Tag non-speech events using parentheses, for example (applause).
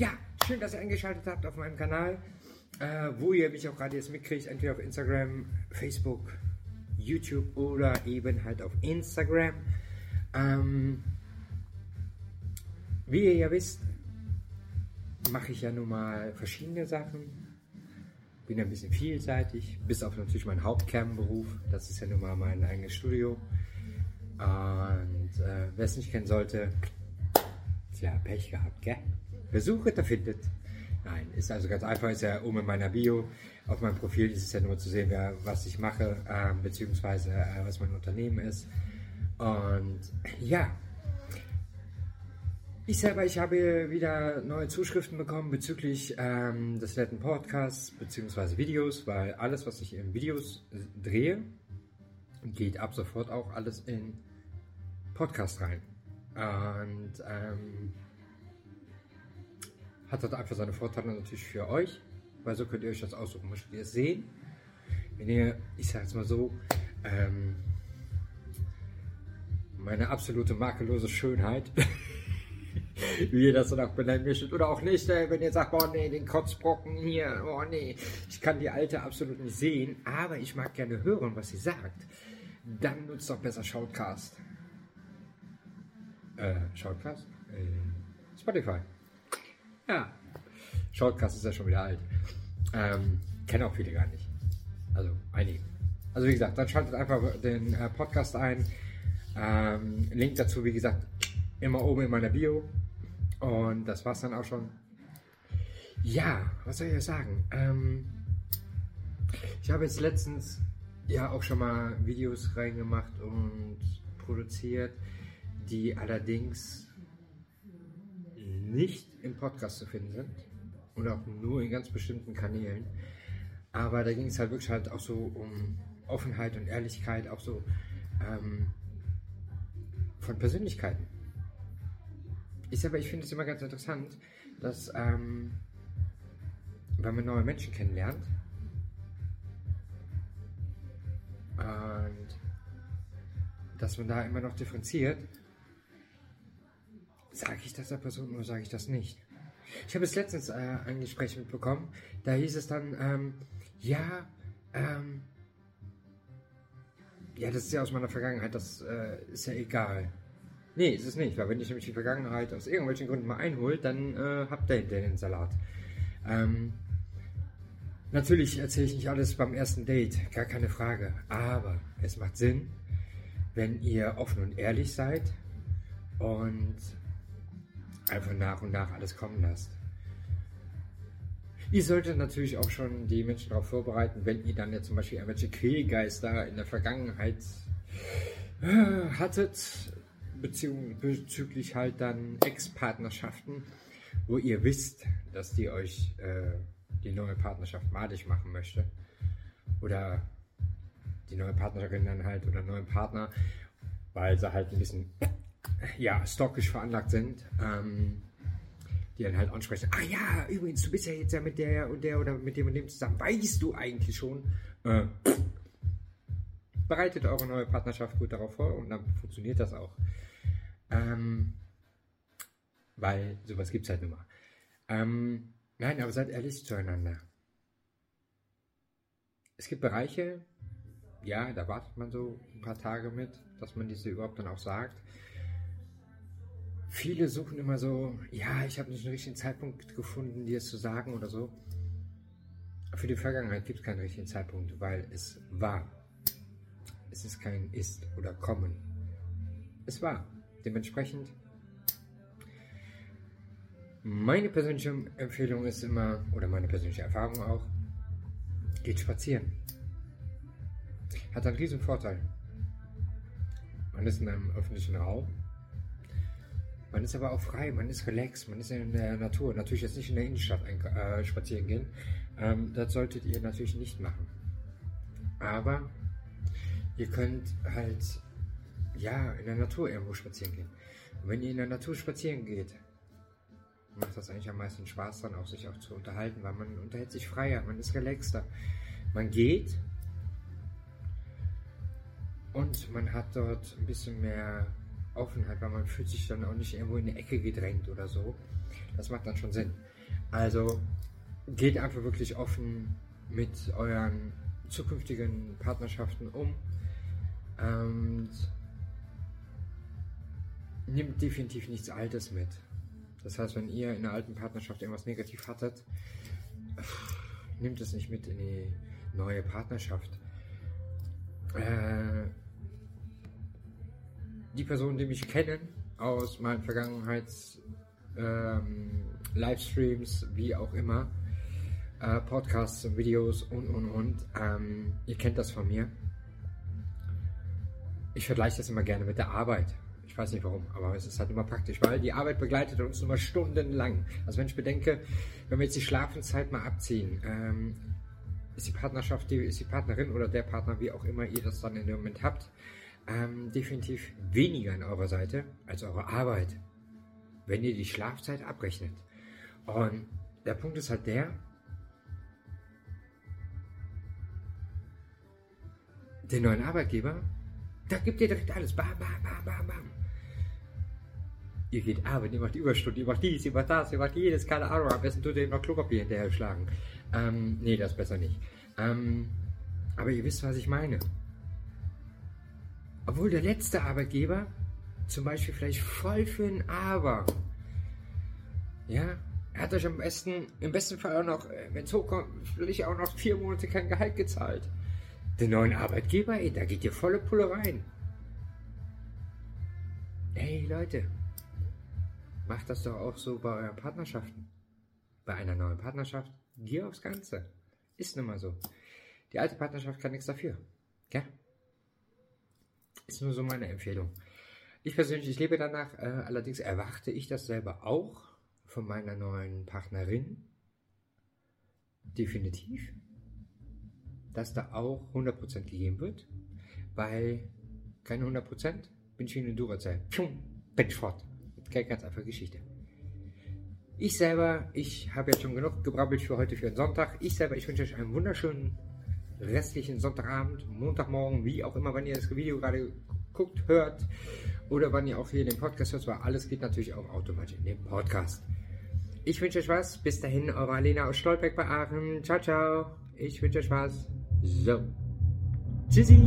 ja, schön, dass ihr eingeschaltet habt auf meinem Kanal, äh, wo ihr mich auch gerade jetzt mitkriegt, entweder auf Instagram, Facebook, YouTube oder eben halt auf Instagram. Ähm, wie ihr ja wisst, mache ich ja nun mal verschiedene Sachen. Bin ein bisschen vielseitig, bis auf natürlich meinen Hauptkernberuf. Das ist ja nun mal mein eigenes Studio. Und äh, wer es nicht kennen sollte, tja, Pech gehabt, gell? Wer sucht, findet. Nein, ist also ganz einfach, ist ja oben in meiner Bio. Auf meinem Profil ist es ja nur zu sehen, wer, was ich mache, äh, beziehungsweise äh, was mein Unternehmen ist. Und ja, ich selber, ich habe wieder neue Zuschriften bekommen bezüglich ähm, des letzten Podcasts beziehungsweise Videos, weil alles, was ich in Videos drehe, geht ab sofort auch alles in Podcast rein. Und ähm, hat dort einfach seine Vorteile natürlich für euch, weil so könnt ihr euch das aussuchen. Möchtet ihr es sehen? Wenn ihr, ich jetzt mal so, ähm, meine absolute makellose Schönheit, (laughs) wie ihr das dann auch benennen möchtet, oder auch nicht, äh, wenn ihr sagt, boah nee, den Kotzbrocken hier, oh nee, ich kann die alte absolut nicht sehen, aber ich mag gerne hören, was sie sagt, dann nutzt doch besser Shoutcast. Äh, Shoutcast? Äh, Spotify. Ja. Shoutcast ist ja schon wieder alt. Ähm, kennen auch viele gar nicht. Also einige. Also wie gesagt, dann schaltet einfach den äh, Podcast ein. Ähm, Link dazu, wie gesagt, immer oben in meiner Bio. Und das war's dann auch schon. Ja, was soll ich sagen? Ähm, ich habe jetzt letztens ja auch schon mal Videos reingemacht und produziert die allerdings nicht im Podcast zu finden sind und auch nur in ganz bestimmten Kanälen. Aber da ging es halt wirklich halt auch so um Offenheit und Ehrlichkeit, auch so ähm, von Persönlichkeiten. Ich selber, ich finde es immer ganz interessant, dass ähm, wenn man neue Menschen kennenlernt und dass man da immer noch differenziert Sage ich das der Person oder sage ich das nicht? Ich habe es letztens äh, ein Gespräch mitbekommen, da hieß es dann, ähm, ja, ähm, ja, das ist ja aus meiner Vergangenheit, das äh, ist ja egal. Nee, ist es nicht, weil wenn ich nämlich die Vergangenheit aus irgendwelchen Gründen mal einhole, dann äh, habt ihr den Salat. Ähm, natürlich erzähle ich nicht alles beim ersten Date, gar keine Frage, aber es macht Sinn, wenn ihr offen und ehrlich seid und einfach nach und nach alles kommen lasst. Ihr solltet natürlich auch schon die Menschen darauf vorbereiten, wenn ihr dann ja zum Beispiel irgendwelche Quälgeister in der Vergangenheit äh, hattet, bezüglich halt dann Ex-Partnerschaften, wo ihr wisst, dass die euch äh, die neue Partnerschaft madig machen möchte. Oder die neue Partnerin dann halt oder neuen Partner, weil sie halt ein bisschen ja, stockisch veranlagt sind, ähm, die dann halt ansprechen, ah ja, übrigens, du bist ja jetzt ja mit der und der oder mit dem und dem zusammen, weißt du eigentlich schon. Äh, bereitet eure neue Partnerschaft gut darauf vor und dann funktioniert das auch. Ähm, weil sowas gibt es halt nun mal. Ähm, nein, aber seid ehrlich zueinander. Es gibt Bereiche, ja, da wartet man so ein paar Tage mit, dass man diese überhaupt dann auch sagt viele suchen immer so, ja, ich habe nicht den richtigen Zeitpunkt gefunden, dir es zu sagen oder so. Für die Vergangenheit gibt es keinen richtigen Zeitpunkt, weil es war. Es ist kein ist oder kommen. Es war. Dementsprechend, meine persönliche Empfehlung ist immer, oder meine persönliche Erfahrung auch, geht spazieren. Hat einen riesen Vorteil. Man ist in einem öffentlichen Raum, man ist aber auch frei, man ist relaxed, man ist in der Natur. Natürlich jetzt nicht in der Innenstadt äh, spazieren gehen. Ähm, das solltet ihr natürlich nicht machen. Aber ihr könnt halt ja in der Natur irgendwo spazieren gehen. Und wenn ihr in der Natur spazieren geht, macht das eigentlich am meisten Spaß dann auch sich auch zu unterhalten, weil man unterhält sich freier, man ist relaxter. Man geht und man hat dort ein bisschen mehr Offenheit, weil man fühlt sich dann auch nicht irgendwo in eine Ecke gedrängt oder so. Das macht dann schon Sinn. Also geht einfach wirklich offen mit euren zukünftigen Partnerschaften um. Und nimmt definitiv nichts Altes mit. Das heißt, wenn ihr in einer alten Partnerschaft irgendwas negativ hattet, nimmt es nicht mit in die neue Partnerschaft. Äh, die Personen, die mich kennen aus meinen Vergangenheits-Livestreams, ähm, wie auch immer, äh, Podcasts und Videos und und und, ähm, ihr kennt das von mir. Ich vergleiche das immer gerne mit der Arbeit. Ich weiß nicht warum, aber es ist halt immer praktisch, weil die Arbeit begleitet uns immer stundenlang. Also wenn ich bedenke, wenn wir jetzt die Schlafenszeit mal abziehen, ähm, ist die Partnerschaft, die, ist die Partnerin oder der Partner, wie auch immer ihr das dann in dem Moment habt, ähm, definitiv weniger an eurer Seite als eure Arbeit, wenn ihr die Schlafzeit abrechnet. Und der Punkt ist halt der, den neuen Arbeitgeber, da gibt ihr direkt alles. Bam, bam, bam, bam, bam. Ihr geht arbeiten, ihr macht Überstunden, ihr macht dies, ihr macht das, ihr macht jedes, keine Ahnung. Am besten tut ihr noch Klopapier hinterher schlagen. Ähm, nee, das besser nicht. Ähm, aber ihr wisst, was ich meine. Obwohl der letzte Arbeitgeber zum Beispiel vielleicht voll für ein Aber. Ja, er hat euch am besten, im besten Fall auch noch, äh, wenn es hochkommt, vielleicht auch noch vier Monate kein Gehalt gezahlt. Den neuen Arbeitgeber, ey, da geht ihr volle Pulle rein. Ey, Leute, macht das doch auch so bei euren Partnerschaften. Bei einer neuen Partnerschaft, geh aufs Ganze. Ist nun mal so. Die alte Partnerschaft kann nichts dafür. Gell? Ist nur so meine Empfehlung. Ich persönlich, ich lebe danach, äh, allerdings erwarte ich das selber auch von meiner neuen Partnerin. Definitiv dass da auch 100% gegeben wird, weil keine 100% bin ich wie eine Duracell. Bin ich fort. Keine ganz einfache Geschichte. Ich selber, ich habe jetzt schon genug gebrabbelt für heute, für den Sonntag. Ich selber, ich wünsche euch einen wunderschönen restlichen Sonntagabend, Montagmorgen, wie auch immer, wenn ihr das Video gerade guckt, hört oder wann ihr auch hier den Podcast hört, weil alles geht natürlich auch automatisch in den Podcast. Ich wünsche euch was. Bis dahin, eure Alena aus Stolberg bei Aachen. Ciao, ciao. Ich wünsche euch was. So. Tschüssi.